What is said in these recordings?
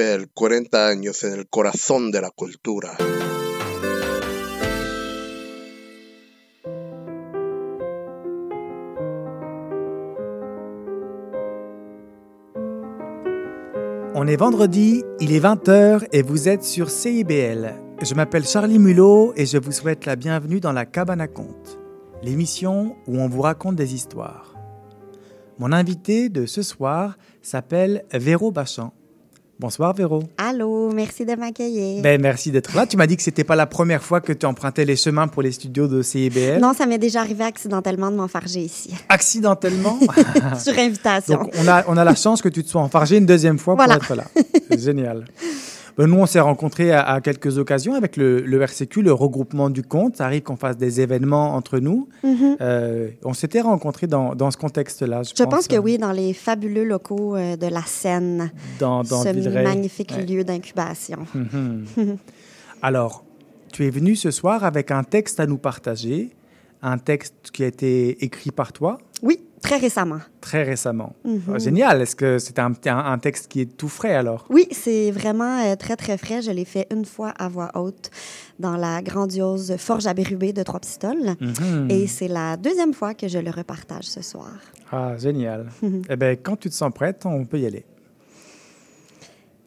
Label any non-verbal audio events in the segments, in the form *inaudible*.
CIBEL, 40 años en el corazón de la. On est vendredi, il est 20h et vous êtes sur CIBL. Je m'appelle Charlie Mulot et je vous souhaite la bienvenue dans la Cabane à Conte, l'émission où on vous raconte des histoires. Mon invité de ce soir s'appelle Véro Bachan. Bonsoir Véro. Allô, merci de m'accueillir. Ben, merci d'être là. Tu m'as dit que c'était pas la première fois que tu empruntais les chemins pour les studios de CIBL. Non, ça m'est déjà arrivé accidentellement de m'enfarger ici. Accidentellement? *laughs* Sur invitation. Donc on a, on a la chance que tu te sois enfargé une deuxième fois Voilà. pour être là. *laughs* Génial. Ben, nous, on s'est rencontrés à, à quelques occasions avec le, le RCQ, le regroupement du compte. Ça arrive qu'on fasse des événements entre nous. Mhm. Euh, on s'était rencontrés dans, dans ce contexte-là. Je, Je pense que euh, oui, dans les fabuleux locaux euh, de la Seine, Dans, dans ce Villeray. magnifique Ouais. lieu d'incubation. Mhm. *laughs* Alors, tu es venu ce soir avec un texte à nous partager, un texte qui a été écrit par toi Oui, très récemment. très récemment. Mhm. Ah, Génial. Est-ce que c'est un, texte qui est tout frais alors? Oui, c'est vraiment euh, très, très frais. Je l'ai fait une fois à voix haute dans la grandiose Forge à Bérubé de Trois-Pistoles. Mhm. Et c'est la deuxième fois que je le repartage ce soir. Ah, génial. *laughs* eh bien, quand tu te sens prête, on peut y aller.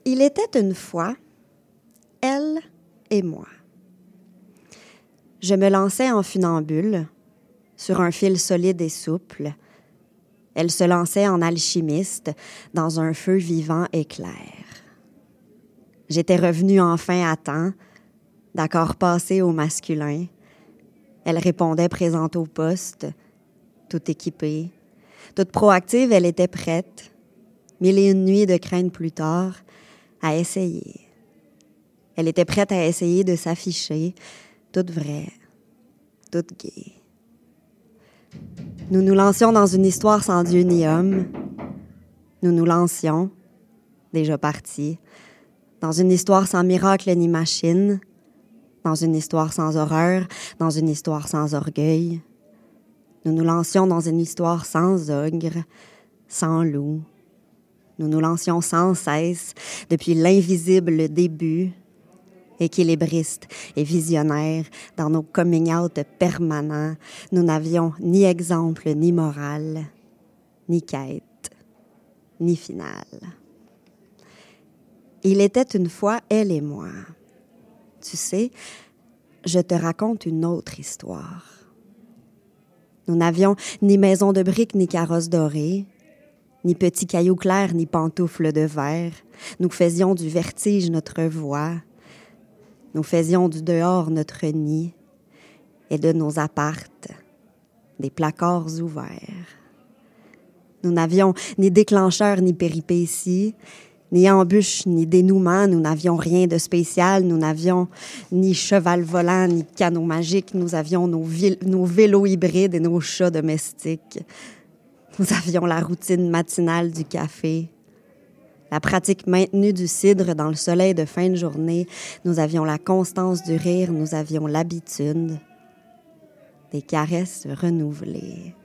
Il était une fois, elle et moi. Je me lançais en funambule sur un fil solide et souple. Elle se lançait en alchimiste dans un feu vivant et clair. J'étais revenue enfin à temps, d'accord passé au masculin. Elle répondait présente au poste, toute équipée. Toute proactive, elle était prête. Mille et une nuits de crainte plus tard, à essayer. Elle était prête à essayer de s'afficher, toute vraie, toute gaie. Nous nous lancions dans une histoire sans Dieu ni homme. Nous nous lancions, déjà partis, dans une histoire sans miracle ni machine, dans une histoire sans horreur, dans une histoire sans orgueil. Nous nous lancions dans une histoire sans ogre, sans loup. Nous nous lancions sans cesse depuis l'invisible début, équilibriste et visionnaire dans nos coming out permanents. Nous n'avions ni exemple, ni morale, ni quête, ni finale. Il était une fois elle et moi. Tu sais, je te raconte une autre histoire. Nous n'avions ni maison de briques ni carrosse dorée, ni petits cailloux clairs, ni pantoufles de verre. Nous faisions du vertige notre voix. Nous faisions du dehors notre nid et de nos appartes des placards ouverts. Nous n'avions ni déclencheur ni péripéties, ni embûches ni dénouement. Nous n'avions rien de spécial. Nous n'avions ni cheval volant ni canot magique. Nous avions nos, vélos hybrides et nos chats domestiques. Nous avions la routine matinale du café, la pratique maintenue du cidre dans le soleil de fin de journée. Nous avions la constance du rire, nous avions l'habitude des caresses renouvelées.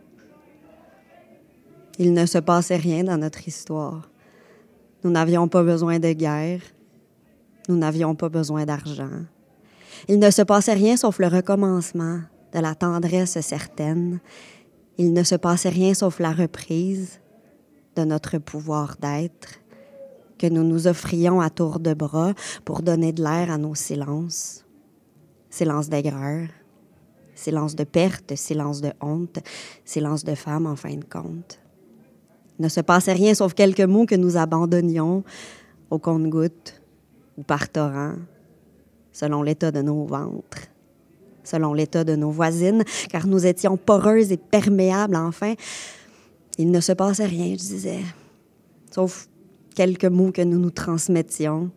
Il ne se passait rien dans notre histoire. Nous n'avions pas besoin de guerre. Nous n'avions pas besoin d'argent. Il ne se passait rien sauf le recommencement de la tendresse certaine. Il ne se passait rien sauf la reprise de notre pouvoir d'être que nous nous offrions à tour de bras pour donner de l'air à nos silences. Silence d'aigreur, silence de perte, silence de honte, silence de femme en fin de compte. Il ne se passait rien sauf quelques mots que nous abandonnions au compte-gouttes ou par torrent, selon l'état de nos ventres selon l'état de nos voisines, car nous étions poreuses et perméables enfin. Il ne se passait rien, je disais, sauf quelques mots que nous nous transmettions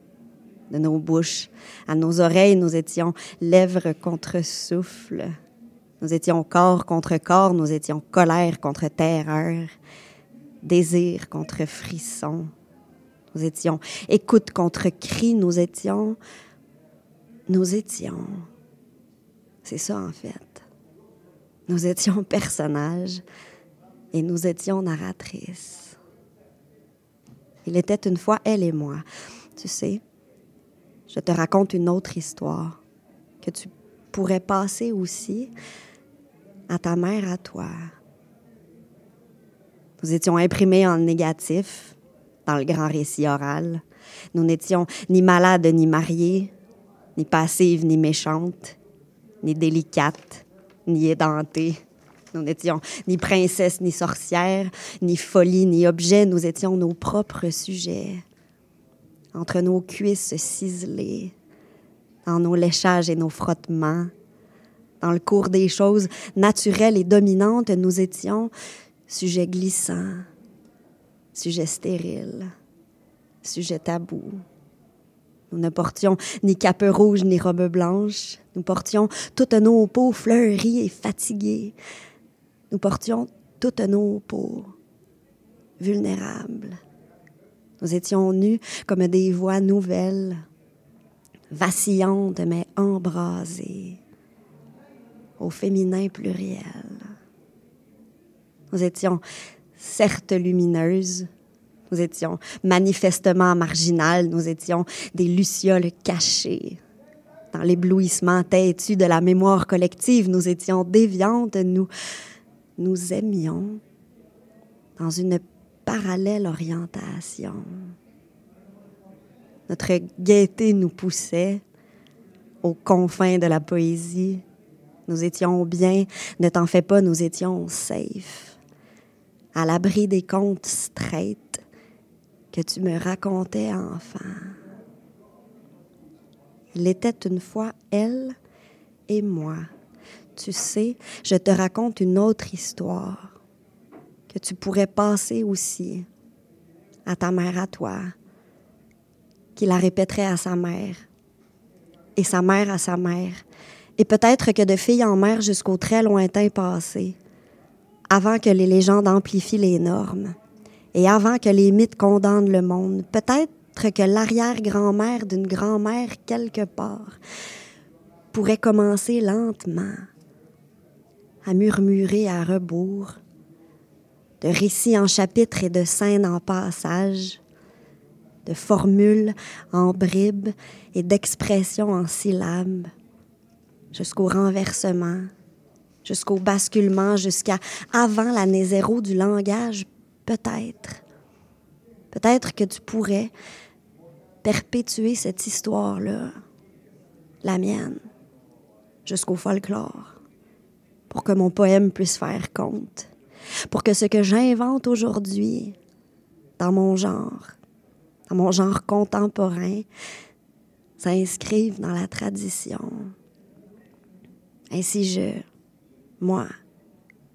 de nos bouches à nos oreilles. Nous étions lèvres contre souffle. Nous étions corps contre corps. Nous étions colère contre terreur. Désir contre frisson. Nous étions écoute contre cri. Nous étions. Nous étions. C'est ça, en fait. Nous étions personnages et nous étions narratrices. Il était une fois elle et moi. Tu sais, je te raconte une autre histoire que tu pourrais passer aussi à ta mère, à toi. Nous étions imprimés en négatif dans le grand récit oral. Nous n'étions ni malades ni mariés, ni passives ni méchantes, ni délicates, ni édentées. Nous n'étions ni princesses ni sorcières, ni folie ni objets, nous étions nos propres sujets. Entre nos cuisses ciselées, dans nos léchages et nos frottements, dans le cours des choses naturelles et dominantes, nous étions sujets glissants, sujets stériles, sujets tabous. Nous ne portions ni cape rouge ni robe blanche. Nous portions toutes nos peaux fleuries et fatiguées. Nous portions toutes nos peaux vulnérables. Nous étions nus comme des voix nouvelles, vacillantes mais embrasées, au féminin pluriel. Nous étions certes lumineuses, nous étions manifestement marginales, nous étions des lucioles cachées. Dans l'éblouissement têtu de la mémoire collective, nous étions déviantes, nous nous aimions dans une parallèle orientation. Notre gaieté nous poussait aux confins de la poésie. Nous étions bien, ne t'en fais pas, nous étions safe, à l'abri des contes straight que tu me racontais enfant. Il était une fois elle et moi. Tu sais, je te raconte une autre histoire que tu pourrais passer aussi à ta mère, à toi, qui la répéterait à sa mère, et sa mère à sa mère, et peut-être que de fille en mère jusqu'au très lointain passé, avant que les légendes amplifient les normes, et avant que les mythes condamnent le monde, peut-être que l'arrière-grand-mère d'une grand-mère quelque part pourrait commencer lentement à murmurer à rebours, de récits en chapitres et de scènes en passage, de formules en bribes et d'expressions en syllabes, jusqu'au renversement, jusqu'au basculement, jusqu'à avant l'année zéro du langage, peut-être. Peut-être que tu pourrais perpétuer cette histoire-là, la mienne, jusqu'au folklore, pour que mon poème puisse faire compte, pour que ce que j'invente aujourd'hui, dans mon genre, dans mon genre contemporain, s'inscrive dans la tradition. Ainsi je, moi,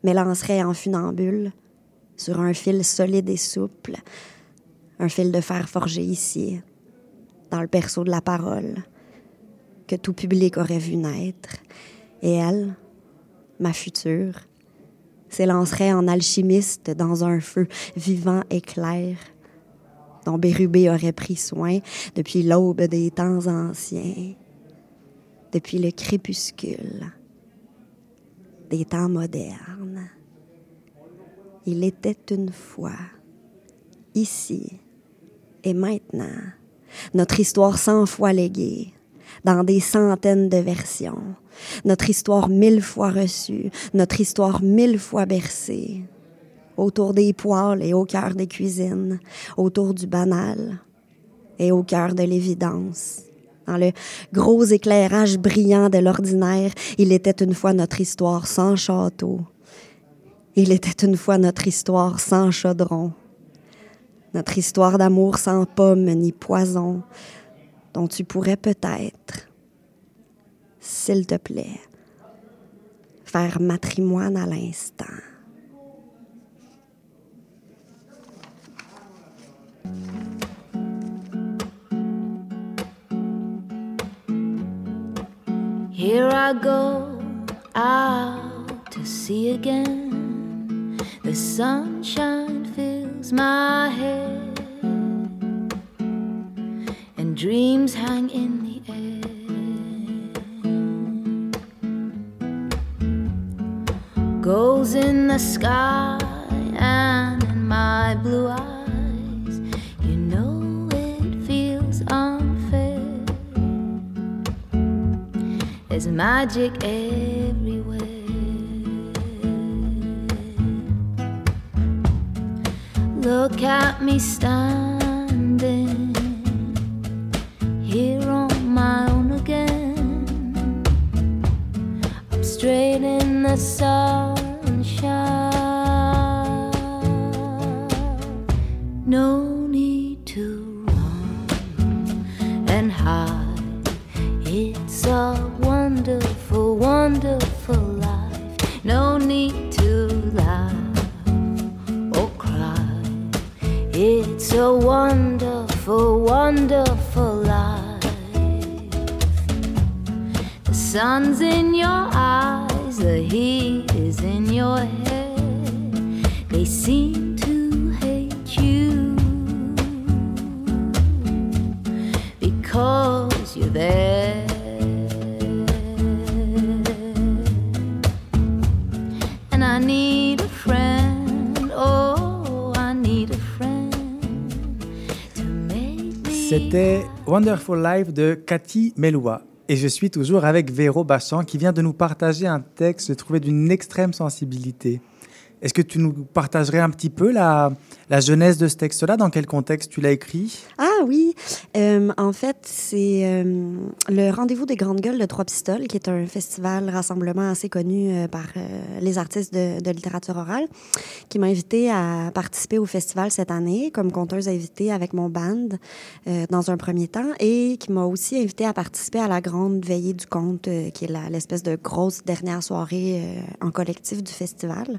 m'élancerai en funambule sur un fil solide et souple, un fil de fer forgé ici, dans le berceau de la parole, que tout public aurait vu naître. Et elle, ma future, s'élancerait en alchimiste dans un feu vivant et clair, dont Bérubé aurait pris soin depuis l'aube des temps anciens, depuis le crépuscule des temps modernes. Il était une fois, ici et maintenant, notre histoire cent fois léguée, dans des centaines de versions, notre histoire mille fois reçue, notre histoire mille fois bercée, autour des poêles et au cœur des cuisines, autour du banal et au cœur de l'évidence. Dans le gros éclairage brillant de l'ordinaire, il était une fois notre histoire sans château. Il était une fois notre histoire sans chaudron. Notre histoire d'amour sans pommes ni poison, dont tu pourrais peut-être, s'il te plaît, faire matrimoine à l'instant. Here I go out to sea again. The sunshine fills my head, and dreams hang in goes in the sky and in my blue eyes. You know it feels unfair. There's magic everywhere. Look at me standing here on my own again. I'm straight in the sun. I need a friend, oh, I need a friend to make me. C'était Wonderful Life de Cathy Meloua. Et je suis toujours avec Véro Bachand qui vient de nous partager un texte trouvé d'une extrême sensibilité. Est-ce que tu nous partagerais un petit peu la, la genèse de ce texte-là? Dans quel contexte tu l'as écrit? Ah oui, Euh, en fait, c'est euh, le Rendez-vous des Grandes Gueules de Trois Pistoles, qui est un festival rassemblement assez connu euh, par les artistes de, de littérature orale, qui m'a invité à participer au festival cette année comme conteuse invitée avec mon band dans un premier temps et qui m'a aussi invité à participer à la grande veillée du conte, qui est l'espèce de grosse dernière soirée en collectif du festival.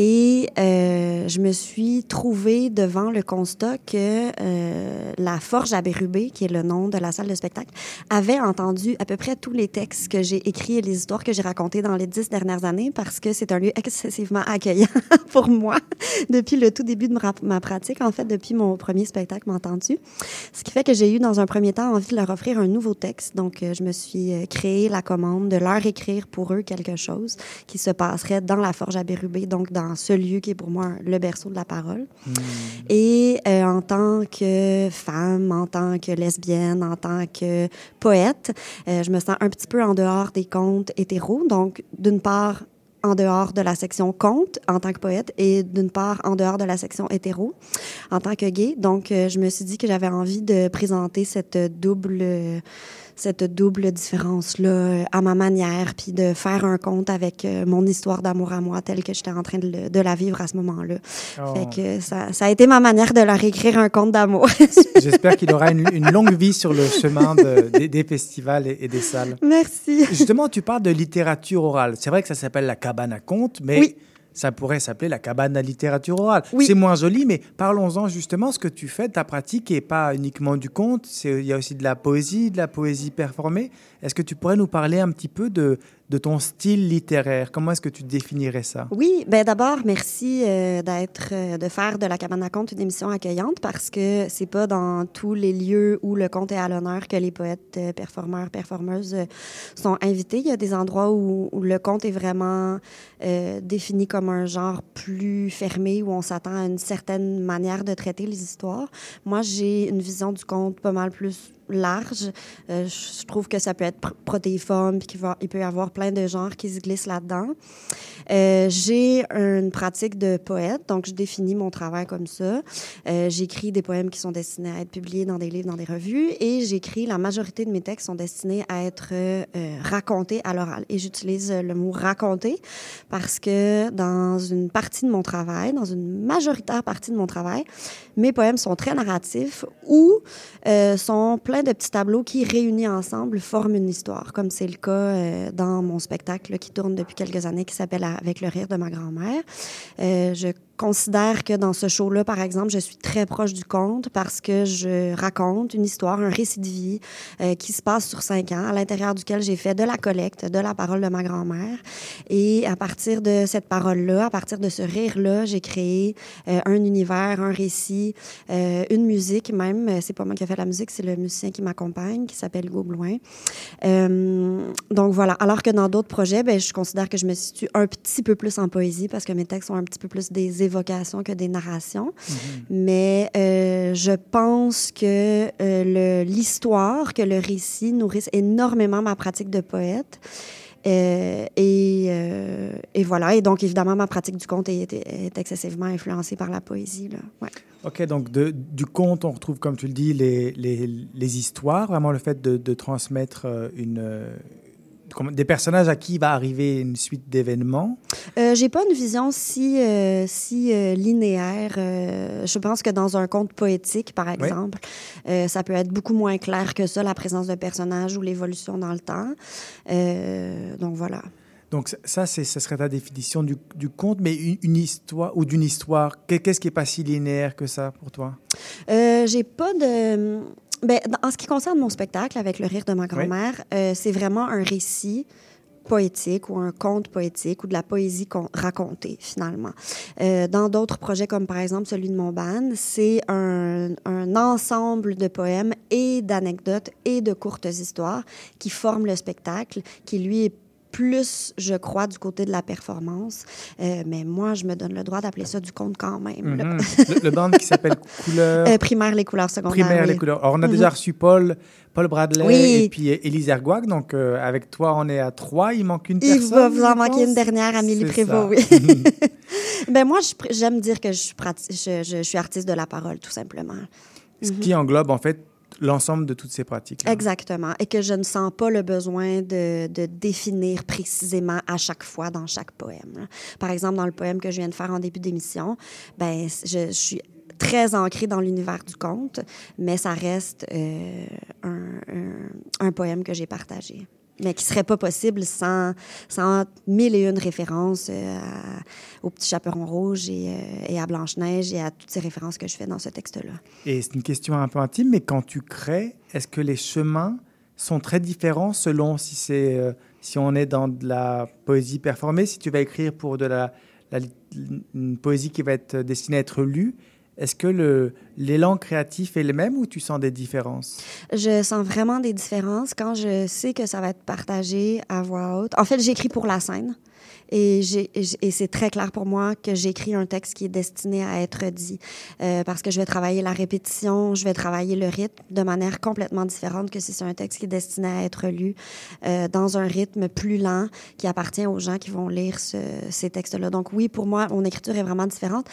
Et euh, je me suis trouvée devant le constat que euh, la Forge à Bérubé, qui est le nom de la salle de spectacle, avait entendu à peu près tous les textes que j'ai écrits et les histoires que j'ai racontées dans les dix dernières années parce que c'est un lieu excessivement accueillant *laughs* pour moi depuis le tout début de ma, pratique, en fait, depuis mon premier spectacle, m'entends-tu? Ce qui fait que j'ai eu dans un premier temps envie de leur offrir un nouveau texte. Donc, euh, je me suis euh, créé la commande de leur écrire pour eux quelque chose qui se passerait dans la Forge à Bérubé, donc dans ce lieu qui est pour moi le berceau de la parole. Et euh, en tant que femme, en tant que lesbienne, en tant que poète, euh, je me sens un petit peu en dehors des contes hétéros. Donc, d'une part, en dehors de la section conte en tant que poète et d'une part en dehors de la section hétéro en tant que gay. Donc, euh, je me suis dit que j'avais envie de présenter cette double, cette double différence-là euh, à ma manière, puis de faire un conte avec euh, mon histoire d'amour à moi telle que j'étais en train de, le- de la vivre à ce moment-là. Oh. Fait que ça, ça a été ma manière de leur écrire un conte d'amour. *laughs* J'espère qu'il aura une, une longue vie sur le chemin de- des, des festivals et, et des salles. Merci. Justement, tu parles de littérature orale. C'est vrai que ça s'appelle la cabane à contes, mais Oui. Ça pourrait s'appeler la cabane à littérature orale. Oui. C'est moins joli, mais parlons-en justement. Ce que tu fais, ta pratique n'est pas uniquement du conte, c'est- il y a aussi de la poésie, de la poésie performée. Est-ce que tu pourrais nous parler un petit peu de, de ton style littéraire? Comment est-ce que tu définirais ça? Oui, ben d'abord, merci euh, d'être, euh, de faire de la cabane à conte une émission accueillante parce que c'est pas dans tous les lieux où le conte est à l'honneur que les poètes, euh, performeurs, performeuses sont invités. Il y a des endroits où, le conte est vraiment défini comme un genre plus fermé, où on s'attend à une certaine manière de traiter les histoires. Moi, j'ai une vision du conte pas mal plus large. Euh, je trouve que ça peut être pr- protéiforme, puis qu'il il peut y avoir plein de genres qui se glissent là-dedans. Euh, j'ai une pratique de poète, donc je définis mon travail comme ça. Euh, j'écris des poèmes qui sont destinés à être publiés dans des livres, dans des revues, et j'écris, la majorité de mes textes sont destinés à être racontés à l'oral. Et j'utilise le mot raconter parce que dans une partie de mon travail, dans une majoritaire partie de mon travail, mes poèmes sont très narratifs ou sont plein de petits tableaux qui, réunis ensemble, forment une histoire, comme c'est le cas euh, dans mon spectacle qui tourne depuis quelques années, qui s'appelle Avec le rire de ma grand-mère. Euh, je considère que dans ce show-là, par exemple, je suis très proche du conte parce que je raconte une histoire, un récit de vie euh, qui se passe sur cinq ans, à l'intérieur duquel j'ai fait de la collecte de la parole de ma grand-mère. Et à partir de cette parole-là, à partir de ce rire-là, j'ai créé euh, un univers, un récit, euh, une musique même. Euh, C'est pas moi qui ai fait la musique, c'est le musicien qui m'accompagne, qui s'appelle Hugo Blouin. Euh, donc voilà. Alors que dans d'autres projets, ben, je considère que je me situe un petit peu plus en poésie parce que mes textes sont un petit peu plus des évocations que des narrations. Mais euh, je pense que euh, l'histoire, que le récit nourrissent énormément ma pratique de poète. Euh, et, euh, et voilà. Et donc, évidemment, ma pratique du conte est, est excessivement influencée par la poésie. Là. Ouais. Ok, donc de- du conte, on retrouve, comme tu le dis, les, les, les histoires, vraiment le fait de, de transmettre une, des personnages à qui va arriver une suite d'événements? Euh, J'ai pas une vision si, euh, si euh, linéaire. Euh, je pense que dans un conte poétique, par exemple, ça peut être beaucoup moins clair que ça, la présence de personnages ou l'évolution dans le temps. Donc voilà. Donc ça, ce serait ta définition du, du conte, mais une, une histoire ou d'une histoire, qu'est- qu'est-ce qui est pas si linéaire que ça pour toi? J'ai pas de. Ben, en ce qui concerne mon spectacle avec le rire de ma grand-mère, euh, c'est vraiment un récit poétique ou un conte poétique ou de la poésie con- racontée finalement. Euh, dans d'autres projets comme par exemple celui de mon ban, c'est un, un ensemble de poèmes et d'anecdotes et de courtes histoires qui forment le spectacle, qui lui est plus, je crois, du côté de la performance. Euh, mais moi, je me donne le droit d'appeler ça du conte quand même. Mhm. *laughs* le, le band qui s'appelle Couleur. Euh, primaire, les couleurs secondaires. Primaire, oui. les couleurs. Alors, on a Mhm. déjà reçu Paul, Paul Bradley Oui. et puis Élise Erguac. Donc, euh, avec toi, on est à trois. Il manque une Il personne. va vous en manquer une dernière, Amélie Prévost, ça. oui. *laughs* *laughs* ben moi, j'aime dire que je suis, prati- je, je- je suis artiste de la parole, tout simplement. Ce qui englobe, en fait, l'ensemble de toutes ces pratiques. Exactement. Et que je ne sens pas le besoin de, de définir précisément à chaque fois dans chaque poème. là. Par exemple, dans le poème que je viens de faire en début d'émission, ben, je, je suis très ancrée dans l'univers du conte, mais ça reste euh, un- un poème que j'ai partagé. Mais qui serait pas possible sans, sans mille et une références euh, au Petit Chaperon Rouge et, euh, et à Blanche-Neige et à toutes ces références que je fais dans ce texte-là. Et c'est une question un peu intime, mais quand tu crées, est-ce que les chemins sont très différents selon si c'est euh, si on est dans de la poésie performée, si tu vas écrire pour de la- une poésie qui va être destinée à être lue, est-ce que l'élan créatif est le même ou tu sens des différences? Je sens vraiment des différences quand je sais que ça va être partagé à voix haute. En fait, j'écris pour la scène. Et, et c'est très clair pour moi que j'écris un texte qui est destiné à être dit. Euh, parce que je vais travailler la répétition, je vais travailler le rythme de manière complètement différente que si c'est un texte qui est destiné à être lu euh, dans un rythme plus lent qui appartient aux gens qui vont lire ce- ces textes-là. Donc oui, pour moi, mon écriture est vraiment différente.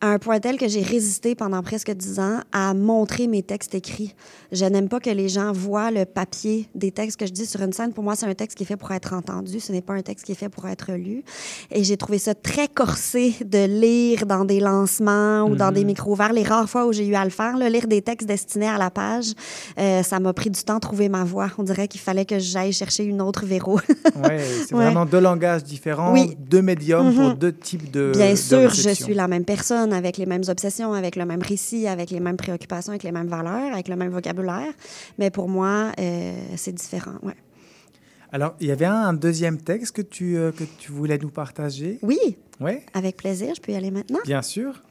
À un point tel que j'ai résisté pendant presque dix ans à montrer mes textes écrits. Je n'aime pas que les gens voient le papier des textes que je dis sur une scène. Pour moi, c'est un texte qui est fait pour être entendu. Ce n'est pas un texte qui est fait pour être lu. Et j'ai trouvé ça très corsé de lire dans des lancements ou dans des micros ouverts. Les rares fois où j'ai eu à le faire, là, lire des textes destinés à la page, euh, ça m'a pris du temps à trouver ma voix. On dirait qu'il fallait que j'aille chercher une autre verrou. *laughs* Ouais, c'est Ouais. vraiment deux langages différents, Oui. deux médiums pour Mhm. deux types de Bien de sûr, je suis la même personne, avec les mêmes obsessions, avec le même récit, avec les mêmes préoccupations, avec les mêmes valeurs, avec le même vocabulaire. Mais pour moi, euh, c'est différent. Ouais. Alors, il y avait un, un deuxième texte que tu, euh, que tu voulais nous partager. Oui, Oui, avec plaisir. Je peux y aller maintenant. bien sûr.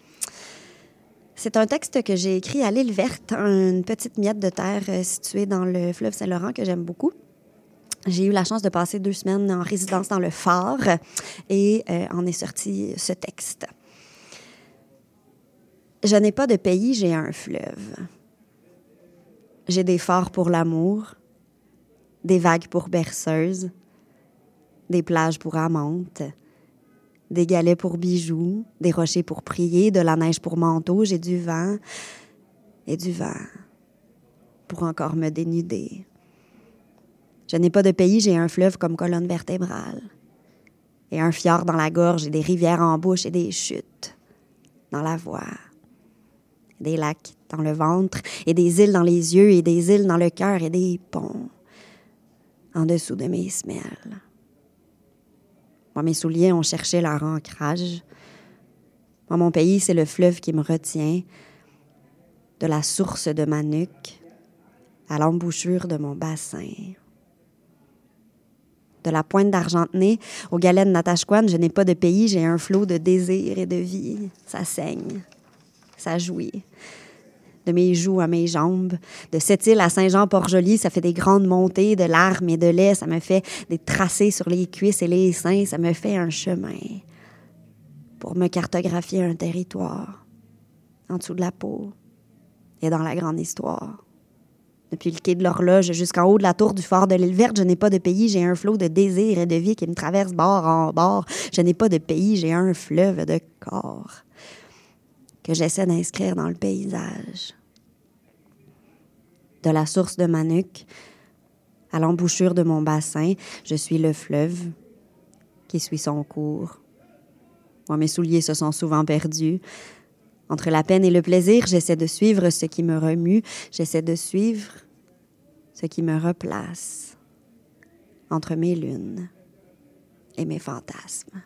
C'est un texte que j'ai écrit à l'île verte, une petite miette de terre euh, située dans le fleuve Saint-Laurent que j'aime beaucoup. J'ai eu la chance de passer deux semaines en résidence dans le phare et euh, en est sorti ce texte. Je n'ai pas de pays, j'ai un fleuve. J'ai des phares pour l'amour, des vagues pour berceuses, des plages pour amantes, des galets pour bijoux, des rochers pour prier, de la neige pour manteau, j'ai du vent et du vent pour encore me dénuder. Je n'ai pas de pays, j'ai un fleuve comme colonne vertébrale. Et un fjord dans la gorge, et des rivières en bouche, et des chutes dans la voie. Des lacs dans le ventre, et des îles dans les yeux, et des îles dans le cœur, et des ponts en dessous de mes semelles. Moi, mes souliers ont cherché leur ancrage. Moi, mon pays, c'est le fleuve qui me retient, de la source de ma nuque à l'embouchure de mon bassin. De la pointe d'Argentenay au galet de Natashquan, je n'ai pas de pays, j'ai un flot de désir et de vie. Ça saigne, ça jouit. De mes joues à mes jambes, de cette île à Saint-Jean-Port-Joli, ça fait des grandes montées de larmes et de lait, ça me fait des tracés sur les cuisses et les seins, ça me fait un chemin pour me cartographier un territoire en dessous de la peau est dans la grande histoire. Depuis le quai de l'horloge jusqu'en haut de la tour du fort de l'île verte, je n'ai pas de pays, j'ai un flot de désir et de vie qui me traverse bord en bord. Je n'ai pas de pays, j'ai un fleuve de corps que j'essaie d'inscrire dans le paysage. De la source de ma nuque à l'embouchure de mon bassin, je suis le fleuve qui suit son cours. Moi, mes souliers se sont souvent perdus. Entre la peine et le plaisir, j'essaie de suivre ce qui me remue, j'essaie de suivre ce qui me replace entre mes lunes et mes fantasmes.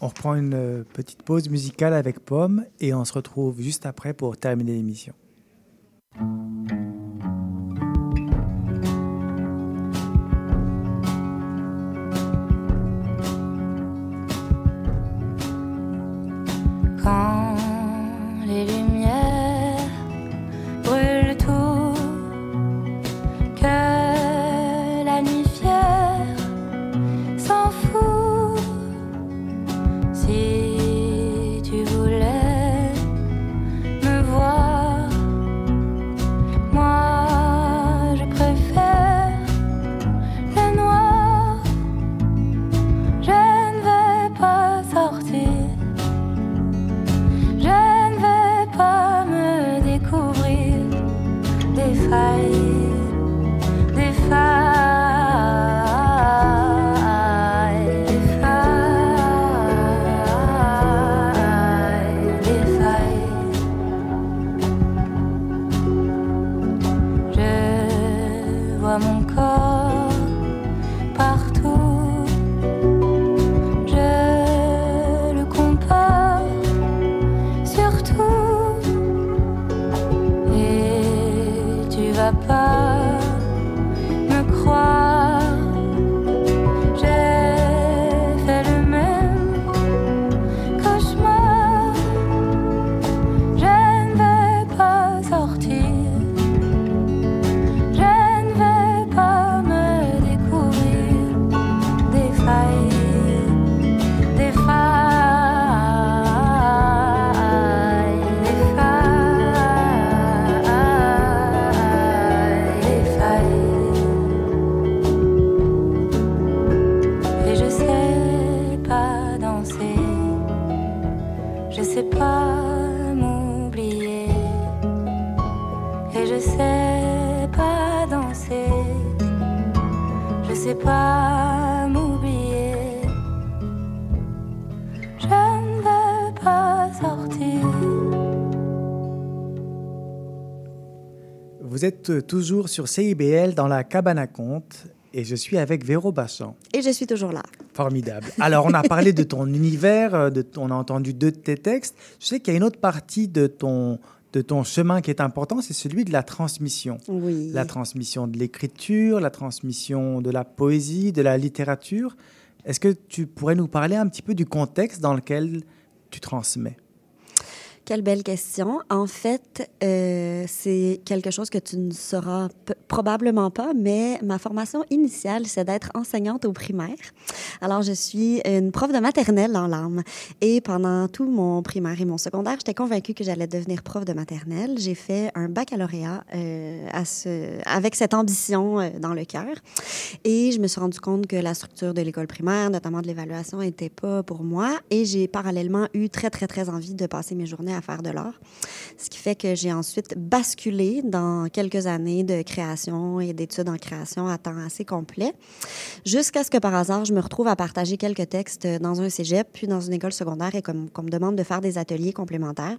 On reprend une euh, petite pause musicale avec Pomme et on se retrouve juste après pour terminer l'émission. Êtes toujours sur CIBL dans la cabane à conte et je suis avec Véro Bachand. Et je suis toujours là. Formidable. Alors, on a parlé de ton *laughs* univers, de, on a entendu deux de tes textes. Je sais qu'il y a une autre partie de ton, de ton chemin qui est important, c'est celui de la transmission. Oui. La transmission de l'écriture, la transmission de la poésie, de la littérature. Est-ce que tu pourrais nous parler un petit peu du contexte dans lequel tu transmets? Quelle belle question. En fait, euh, c'est quelque chose que tu ne sauras probablement pas, mais ma formation initiale, c'est d'être enseignante au primaire. Alors, je suis une prof de maternelle en l'âme. Et pendant tout mon primaire et mon secondaire, j'étais convaincue que j'allais devenir prof de maternelle. J'ai fait un baccalauréat euh, avec cette ambition euh, dans le cœur. Et je me suis rendu compte que la structure de l'école primaire, notamment de l'évaluation, n'était pas pour moi. Et j'ai parallèlement eu très, très, très envie de passer mes journées à faire de l'art. Ce qui fait que j'ai ensuite basculé dans quelques années de création et d'études en création à temps assez complet, jusqu'à ce que par hasard, je me retrouve à partager quelques textes dans un cégep, puis dans une école secondaire, et qu'on me demande de faire des ateliers complémentaires,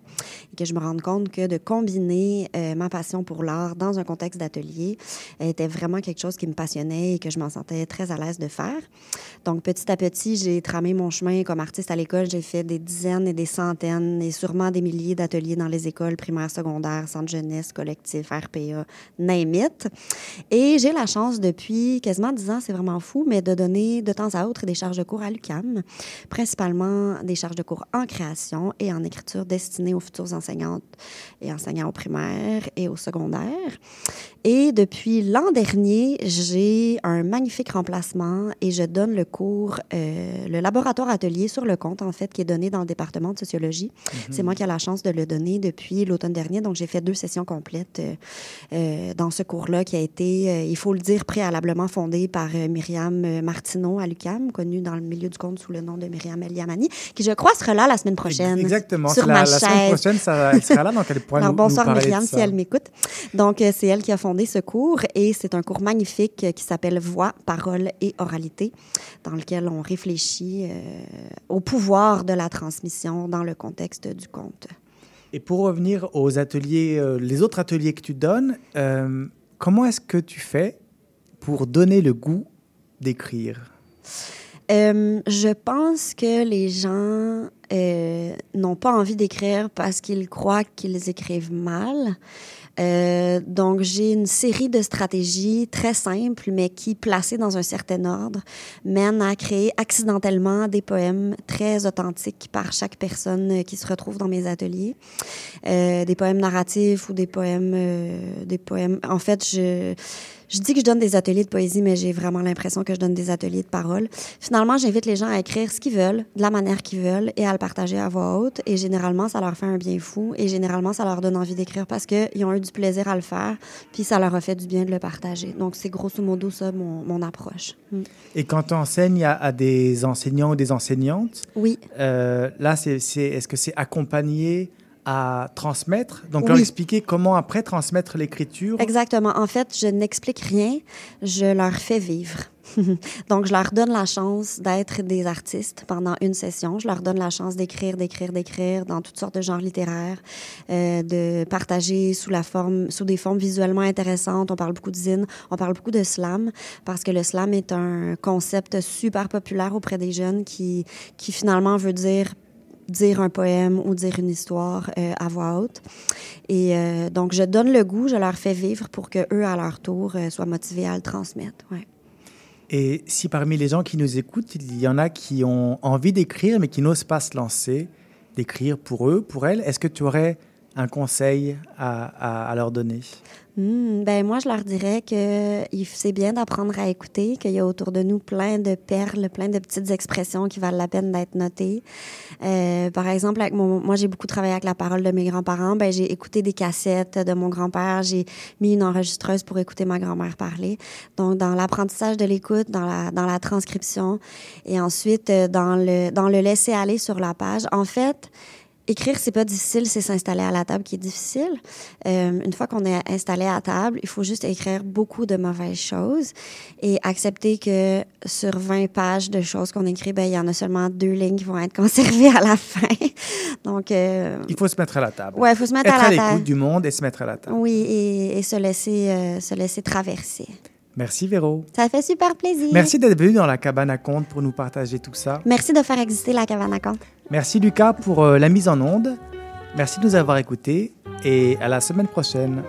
et que je me rende compte que de combiner euh, ma passion pour l'art dans un contexte d'atelier était vraiment quelque chose qui me passionnait et que je m'en sentais très à l'aise de faire. Donc, petit à petit, j'ai tramé mon chemin comme artiste à l'école. J'ai fait des dizaines et des centaines et sûrement des milliers d'ateliers dans les écoles primaires, secondaires, centres jeunesse, collectifs, RPA, name it. Et j'ai la chance depuis quasiment dix ans, c'est vraiment fou, mais de donner de temps à autre des charges de cours à l'UCAM, principalement des charges de cours en création et en écriture destinées aux futures enseignantes et enseignants au primaire et au secondaire. Et depuis l'an dernier, j'ai un magnifique remplacement et je donne le cours, euh, le laboratoire atelier sur le compte, en fait, qui est donné dans le département de sociologie. C'est moi qui ai la la chance de le donner depuis l'automne dernier. Donc, j'ai fait deux sessions complètes euh, euh, dans ce cours-là qui a été, euh, il faut le dire, préalablement fondé par Myriam Martineau à l'UQAM, connue dans le milieu du conte sous le nom de Myriam Eliamani, qui, je crois, sera là la semaine prochaine. Exactement. Sur la, ma la semaine prochaine, ça, elle sera là, donc elle pourra Alors, nous, bonsoir nous parler Myriam, de si elle m'écoute. Donc, c'est elle qui a fondé ce cours et c'est un cours magnifique qui s'appelle Voix, parole et oralité, dans lequel on réfléchit euh, au pouvoir de la transmission dans le contexte du conte. Et pour revenir aux ateliers, euh, les autres ateliers que tu donnes, euh, comment est-ce que tu fais pour donner le goût d'écrire? Euh, je pense que les gens n'ont pas envie d'écrire parce qu'ils croient qu'ils écrivent mal. Euh, donc, j'ai une série de stratégies très simples, mais qui, placées dans un certain ordre, mènent à créer accidentellement des poèmes très authentiques par chaque personne euh, qui se retrouve dans mes ateliers. Euh, des poèmes narratifs ou des poèmes... euh, des poèmes... En fait, je... Je dis que je donne des ateliers de poésie, mais j'ai vraiment l'impression que je donne des ateliers de parole. Finalement, j'invite les gens à écrire ce qu'ils veulent, de la manière qu'ils veulent, et à le partager à voix haute. Et généralement, ça leur fait un bien fou. Et généralement, ça leur donne envie d'écrire parce qu'ils ont eu du plaisir à le faire, puis ça leur a fait du bien de le partager. Donc, c'est grosso modo ça, mon, mon approche. Mm. Et quand tu enseignes à, à des enseignants ou des enseignantes, Oui. euh, là, c'est, c'est- est-ce que c'est accompagné à transmettre Donc, Oui. leur expliquer comment après transmettre l'écriture Exactement. En fait, je n'explique rien, je leur fais vivre. *laughs* Donc, je leur donne la chance d'être des artistes pendant une session. Je leur donne la chance d'écrire, d'écrire, d'écrire dans toutes sortes de genres littéraires, euh, de partager sous la forme, sous des formes visuellement intéressantes. On parle beaucoup de zine, on parle beaucoup de slam, parce que le slam est un concept super populaire auprès des jeunes qui, qui finalement veut dire dire un poème ou dire une histoire euh, à voix haute. Et euh, donc, je donne le goût, je leur fais vivre pour que eux, à leur tour, euh, soient motivés à le transmettre. Ouais. Et si parmi les gens qui nous écoutent, il y en a qui ont envie d'écrire mais qui n'osent pas se lancer, d'écrire pour eux, pour elles, est-ce que tu aurais un conseil à, leur donner? Hmm, ben moi, je leur dirais que c'est bien d'apprendre à écouter, qu'il y a autour de nous plein de perles, plein de petites expressions qui valent la peine d'être notées. Euh, par exemple, avec moi, j'ai beaucoup travaillé avec la parole de mes grands-parents. Ben, j'ai écouté des cassettes de mon grand-père. J'ai mis une enregistreuse pour écouter ma grand-mère parler. Donc, dans l'apprentissage de l'écoute, dans la, dans la transcription et ensuite euh, dans le, dans le laisser aller sur la page. En fait, Écrire, c'est pas difficile, c'est s'installer à la table qui est difficile. Euh, une fois qu'on est installé à table, il faut juste écrire beaucoup de mauvaises choses et accepter que sur 20 pages de choses qu'on écrit, ben, il y en a seulement deux lignes qui vont être *laughs* conservées à la fin. Donc, euh, Il faut se mettre à la table. ouais, il faut se mettre Être à à la l'écoute table. du monde et se mettre à la table. Oui, et, et se laisser, euh, se laisser traverser. Merci Véro. Ça fait super plaisir. Merci d'être venu dans la cabane à conte pour nous partager tout ça. Merci de faire exister la cabane à conte. Merci Lucas pour euh, la mise en onde. Merci de nous avoir écoutés et à la semaine prochaine.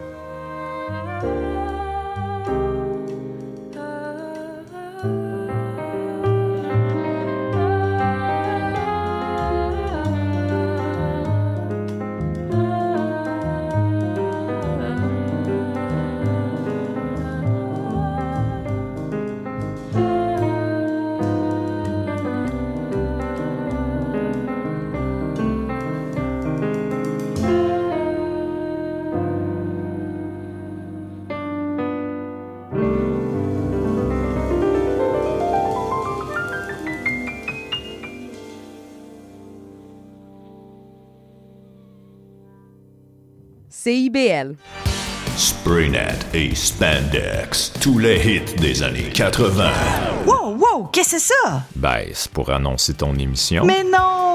CIBL. Spraynet et Spandex, tous les hits des années 80. Wow, wow, qu'est-ce que c'est ça? Ben, c'est pour annoncer ton émission. Mais non,